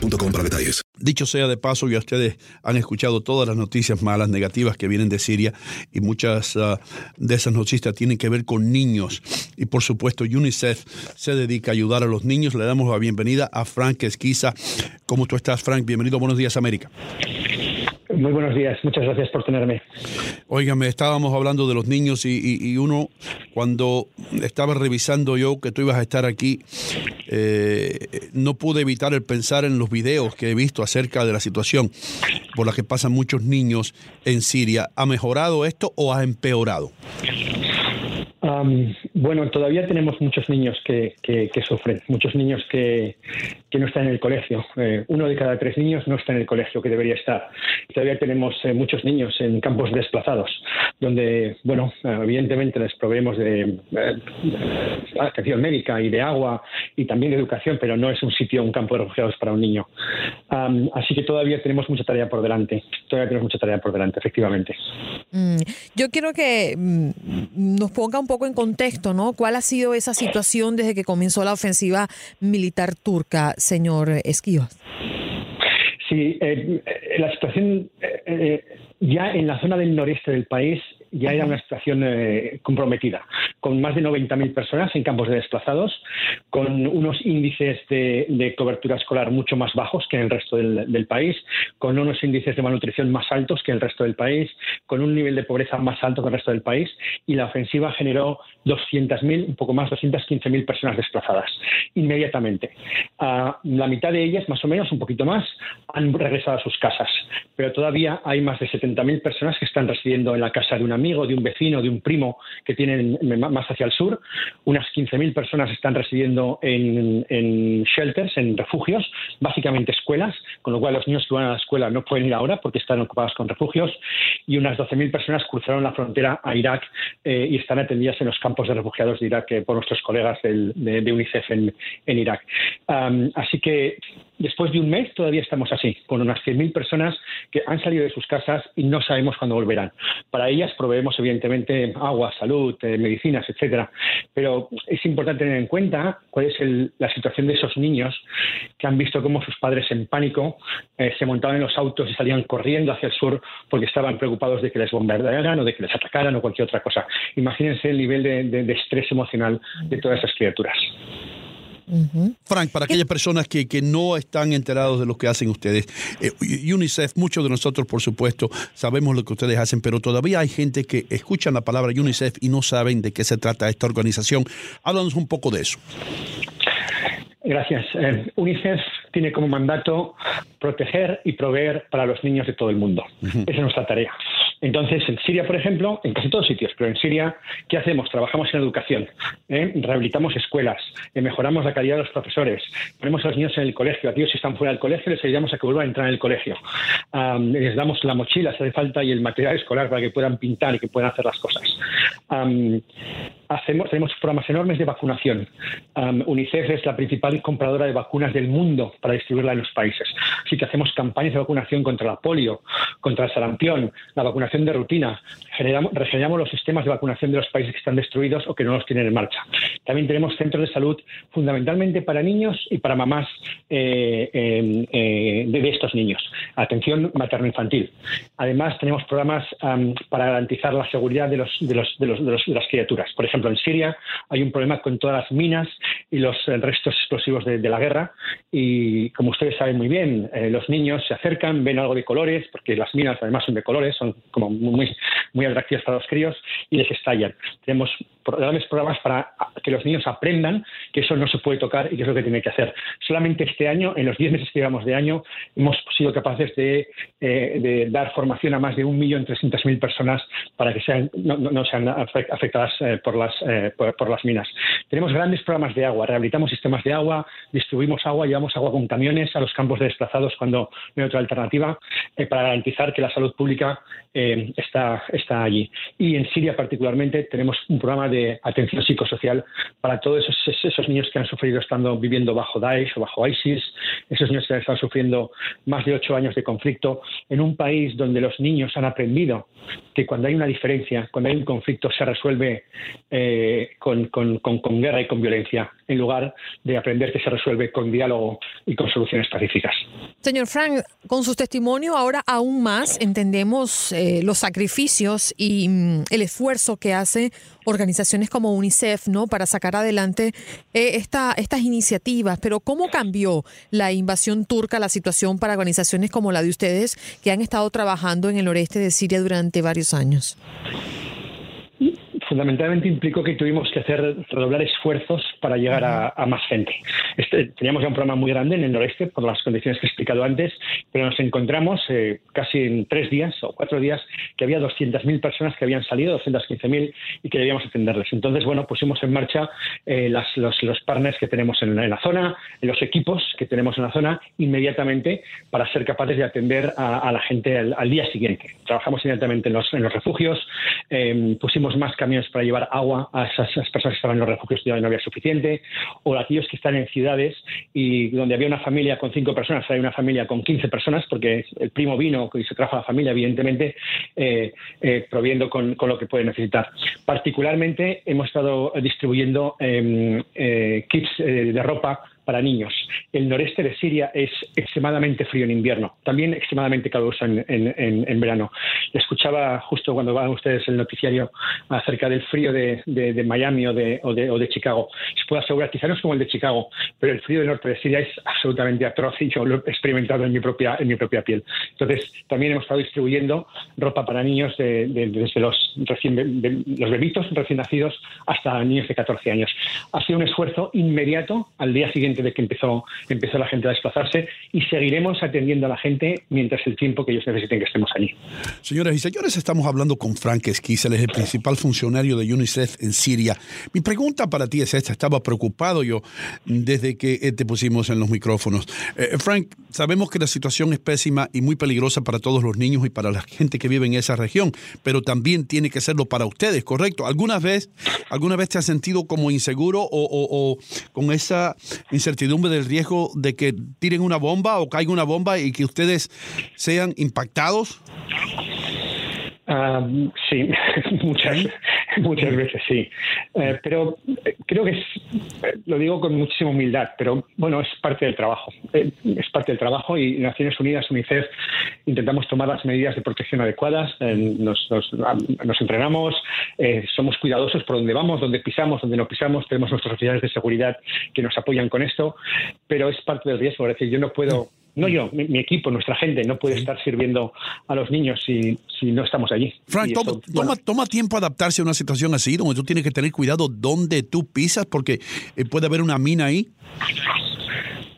para detalles. Dicho sea de paso, ya ustedes han escuchado todas las noticias malas, negativas que vienen de Siria y muchas ah, de esas noticias tienen que ver con niños. Y por supuesto, UNICEF se dedica a ayudar a los niños. Le damos la bienvenida a Frank Esquiza. ¿Cómo tú estás, Frank? Bienvenido. Buenos días, América. Muy buenos días, muchas gracias por tenerme. Óigame, estábamos hablando de los niños y, uno, cuando estaba revisando yo que tú ibas a estar aquí, eh, no pude evitar el pensar en los videos que he visto acerca de la situación por la que pasan muchos niños en Siria. ¿Ha mejorado esto o ha empeorado? Bueno, todavía tenemos muchos niños que, que- que sufren, muchos niños que, que no están en el colegio. Eh, uno de cada tres niños no está en el colegio que debería estar. Todavía tenemos eh, muchos niños en campos desplazados, donde, bueno, evidentemente les proveemos de eh, atención médica y de agua y también de educación, pero no es un sitio, un campo de refugiados para un niño. Así que todavía tenemos mucha tarea por delante. Todavía tenemos mucha tarea por delante, efectivamente. Mm, Yo quiero que mm, nos ponga un poco en contexto, ¿no? ¿Cuál ha sido esa situación desde que comenzó la ofensiva militar turca, señor Esquivas? Sí, eh, eh, la situación eh, ya en la zona del noreste del país ya era una situación eh, comprometida, con más de 90.000 personas en campos de desplazados, con unos índices de, de cobertura escolar mucho más bajos que en el resto del, del país, con unos índices de malnutrición más altos que en el resto del país, con un nivel de pobreza más alto que el resto del país, y la ofensiva generó 200.000, un poco más, 215.000 personas desplazadas inmediatamente. Ah, la mitad de ellas, más o menos, un poquito más, han regresado a sus casas, pero todavía hay más de 70.000 personas que están residiendo en la casa de un amigo, de un vecino, de un primo que tienen más hacia el sur. Unas 15.000 personas están residiendo en, en shelters, en refugios, básicamente escuelas, con lo cual los niños que van a la escuela no pueden ir ahora porque están ocupados con refugios. Y unas 12.000 personas cruzaron la frontera a Irak eh, y están atendidas en los campos de refugiados de Irak eh, por nuestros colegas del- de, de UNICEF en, en Irak. Am, así que después de un mes todavía estamos así, con unas 100.000 personas que han salido de sus casas y no sabemos cuándo volverán. Para ellas proveemos evidentemente agua, salud, eh, medicinas, etcétera. Pero es importante tener en cuenta cuál es el- la situación de esos niños que han visto cómo sus padres en pánico eh, se montaban en los autos y salían corriendo hacia el sur porque estaban preocupados de que les bombardearan o de que les atacaran o cualquier otra cosa. Imagínense el nivel de- de- de estrés emocional de todas esas criaturas. Frank, para aquellas personas que, que no están enterados de lo que hacen ustedes, eh, UNICEF, muchos de nosotros, por supuesto, sabemos lo que ustedes hacen, pero todavía hay gente que escuchan la palabra UNICEF y no saben de qué se trata esta organización. Háblanos un poco de eso. Gracias. Eh, UNICEF tiene como mandato proteger y proveer para los niños de todo el mundo. Esa es nuestra tarea. Entonces, en Siria, por ejemplo, en casi todos sitios, pero en Siria, ¿qué hacemos? Trabajamos en educación, ¿eh? rehabilitamos escuelas, eh, mejoramos la calidad de los profesores, ponemos a los niños en el colegio, aquellos que están fuera del colegio les ayudamos a que vuelvan a entrar en el colegio, Am, les damos la mochila si hace falta y el material escolar para que puedan pintar y que puedan hacer las cosas. Hacemos, tenemos programas enormes de vacunación. UNICEF es la principal compradora de vacunas del mundo para distribuirla en los países. Así que hacemos campañas de vacunación contra la polio, contra el sarampión, la vacunación de rutina. Generamos, regeneramos los sistemas de vacunación de los países que están destruidos o que no los tienen en marcha. También tenemos centros de salud fundamentalmente para niños y para mamás eh, eh, eh, de, estos niños. Atención materno-infantil. Además, tenemos programas am, para garantizar la seguridad de, los, de, los, de, los- de los- de las criaturas. Por ejemplo, en Siria hay un problema con todas las minas y los eh, restos explosivos de, de la guerra. Y como ustedes saben muy bien, eh, los niños se acercan, ven algo de colores, porque las minas además son de colores, son como muy, muy atractivas para los críos y les estallan. Tenemos grandes programas para que los niños aprendan que eso no se puede tocar y que es lo que tienen que hacer. Solamente este año, en los 10 meses que llevamos de año, hemos sido capaces de, eh, de dar formación a más de 1.300.000 personas para que sean, no, no- sean afect- afectadas eh, por, las, eh, por, por las minas. Tenemos grandes programas de agua, rehabilitamos sistemas de agua, distribuimos agua, llevamos agua con camiones a los campos de desplazados cuando no hay otra alternativa eh, para garantizar que la salud pública eh, está, está allí. Y en Siria particularmente tenemos un programa de atención psicosocial para todos esos, esos niños que han sufrido estando viviendo bajo Daesh o bajo ISIS, esos niños que han estado sufriendo más de ocho años de conflicto en un país donde los niños han aprendido que cuando hay una diferencia, cuando hay un conflicto, se resuelve eh, con, guerra y con violencia, en lugar de aprender que se resuelve con diálogo y con soluciones pacíficas. Señor Frank, con su testimonio ahora aún más entendemos eh, los sacrificios y mm, el esfuerzo que hace organizaciones como UNICEF, ¿no? Para sacar adelante eh, esta, estas iniciativas. Pero ¿cómo cambió la invasión turca la situación para organizaciones como la de ustedes que han estado trabajando en el noreste de Siria durante varios años? Fundamentalmente implicó que tuvimos que hacer redoblar esfuerzos para llegar a, más gente. Este, teníamos ya un programa muy grande en el noreste por las condiciones que he explicado antes, pero nos encontramos eh, casi en tres días o cuatro días que había 200.000 personas que habían salido, 215.000 y que debíamos atenderles. Entonces, bueno, pusimos en marcha eh, los, partners que tenemos en, la zona, los equipos que tenemos en la zona inmediatamente para ser capaces de atender a, la gente al, día siguiente. Trabajamos inmediatamente en los, en los refugios, eh, pusimos más camiones para llevar agua a esas, personas que estaban en los refugios donde no había suficiente, o aquellos que están en ciudades y donde había una familia con cinco personas, hay una familia con 15 personas, porque el primo vino y se trajo a la familia, evidentemente, eh, eh, proviendo con, con lo que puede necesitar. Particularmente hemos estado distribuyendo eh, eh, kits eh, de ropa para niños. El noreste de Siria es extremadamente frío en invierno, también extremadamente caluroso en, en- en- en verano. Escuchaba justo cuando van ustedes el noticiario acerca del frío de, de- de Miami o de, o, o de Chicago. Se puede asegurar, quizá no es como el de Chicago, pero el frío del norte de Siria es absolutamente atroz y yo lo he experimentado en mi propia, en mi propia piel. Entonces, también hemos estado distribuyendo ropa para niños de- de- desde los, recién, los bebitos recién nacidos hasta niños de 14 años. Ha sido un esfuerzo inmediato al día siguiente de que empezó, empezó la gente a desplazarse y seguiremos atendiendo a la gente mientras el tiempo que ellos necesiten que estemos allí. Señoras y señores, estamos hablando con Frank Esquiz, él es el principal funcionario de UNICEF en Siria. Mi pregunta para ti es esta, estaba preocupado yo desde que te pusimos en los micrófonos. Eh, Frank, sabemos que la situación es pésima y muy peligrosa para todos los niños y para la gente que vive en esa región, pero también tiene que serlo para ustedes, ¿correcto? ¿Alguna vez, alguna vez te has sentido como inseguro o, o- o con esa incertidumbre del riesgo de que tiren una bomba o caiga una bomba y que ustedes sean impactados? Ah, sí, muchas, muchas veces sí. Eh, pero eh, creo que es, eh, lo digo con muchísima humildad, pero bueno, es parte del trabajo. Eh, es parte del trabajo y Naciones Unidas, UNICEF, intentamos tomar las medidas de protección adecuadas. Eh, nos, nos- nos entrenamos, somos cuidadosos por donde vamos, donde pisamos, donde no pisamos. Tenemos nuestros oficiales de seguridad que nos apoyan con esto, pero es parte del riesgo. Es decir, yo no puedo. No yo, mi, mi equipo, nuestra gente no puede estar sirviendo a los niños si, si no estamos allí. Frank, toma, bueno, toma, toma tiempo adaptarse a una situación así, donde tú tienes que tener cuidado donde tú pisas, porque eh, puede haber una mina ahí.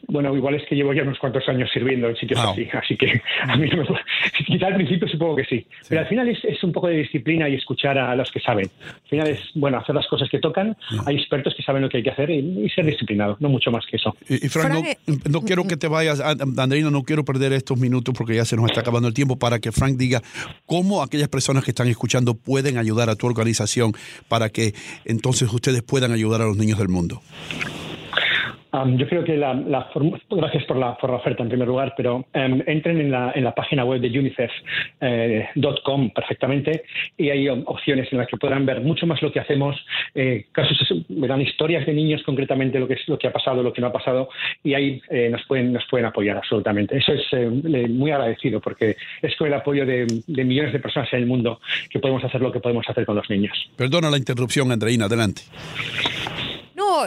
Bueno, igual es que llevo ya unos cuantos años sirviendo en sitios así, así que a mí no me Quizá al principio supongo que sí, pero al final es, es, un poco de disciplina y escuchar a los que saben. Al final es, bueno, hacer las cosas que tocan, hay expertos que saben lo que hay que hacer y, ser disciplinado, no mucho más que eso. Y, Frank, no, quiero que te vayas, Andreina, no quiero perder estos minutos porque ya se nos está acabando el tiempo para que Frank diga cómo aquellas personas que están escuchando pueden ayudar a tu organización para que entonces ustedes puedan ayudar a los niños del mundo yo creo que la, la gracias por la, por la, oferta en primer lugar, pero um, entren en la, en la, página web de unicef.com eh, perfectamente y hay opciones en las que podrán ver mucho más lo que hacemos, eh, casos, verán historias de niños concretamente, lo que, es, lo que ha pasado, lo que no ha pasado y ahí eh, nos, pueden, nos pueden apoyar absolutamente. Eso es eh, muy agradecido porque es con el apoyo de, de, millones de personas en el mundo que podemos hacer lo que podemos hacer con los niños. Perdona la interrupción, Andreina, adelante.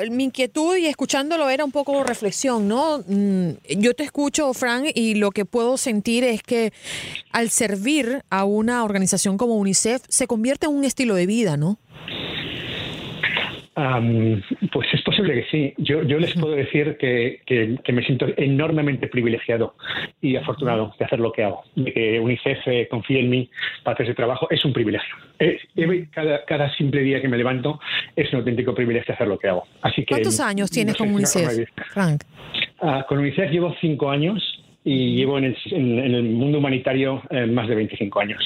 Mi inquietud y escuchándolo era un poco reflexión, ¿no? Mm, yo te escucho, Frank, y lo que puedo sentir es que al servir a una organización como UNICEF se convierte en un estilo de vida, ¿no? Pues es posible que sí. Yo, yo les puedo decir que, que, me siento enormemente privilegiado y afortunado de hacer lo que hago. De que UNICEF confíe en mí para hacer ese trabajo es un privilegio. Cada, cada, simple día que me levanto es un auténtico privilegio hacer lo que hago. Así que, ¿Cuántos años tienes con UNICEF, Frank? Ah, con UNICEF llevo cinco años y llevo en el, mundo humanitario eh, más de 25 años.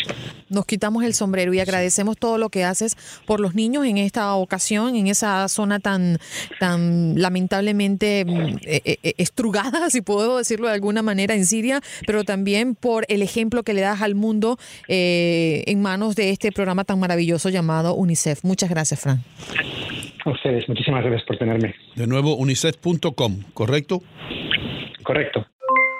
Nos quitamos el sombrero y agradecemos todo lo que haces por los niños en esta ocasión, en esa zona tan, tan lamentablemente mm, eh, eh, estrugada, si puedo decirlo de alguna manera, en Siria, pero también por el ejemplo que le das al mundo en manos de este programa tan maravilloso llamado UNICEF. Muchas gracias, Fran. A ustedes, muchísimas gracias por tenerme. De nuevo, unicef.com, ¿correcto? Correcto.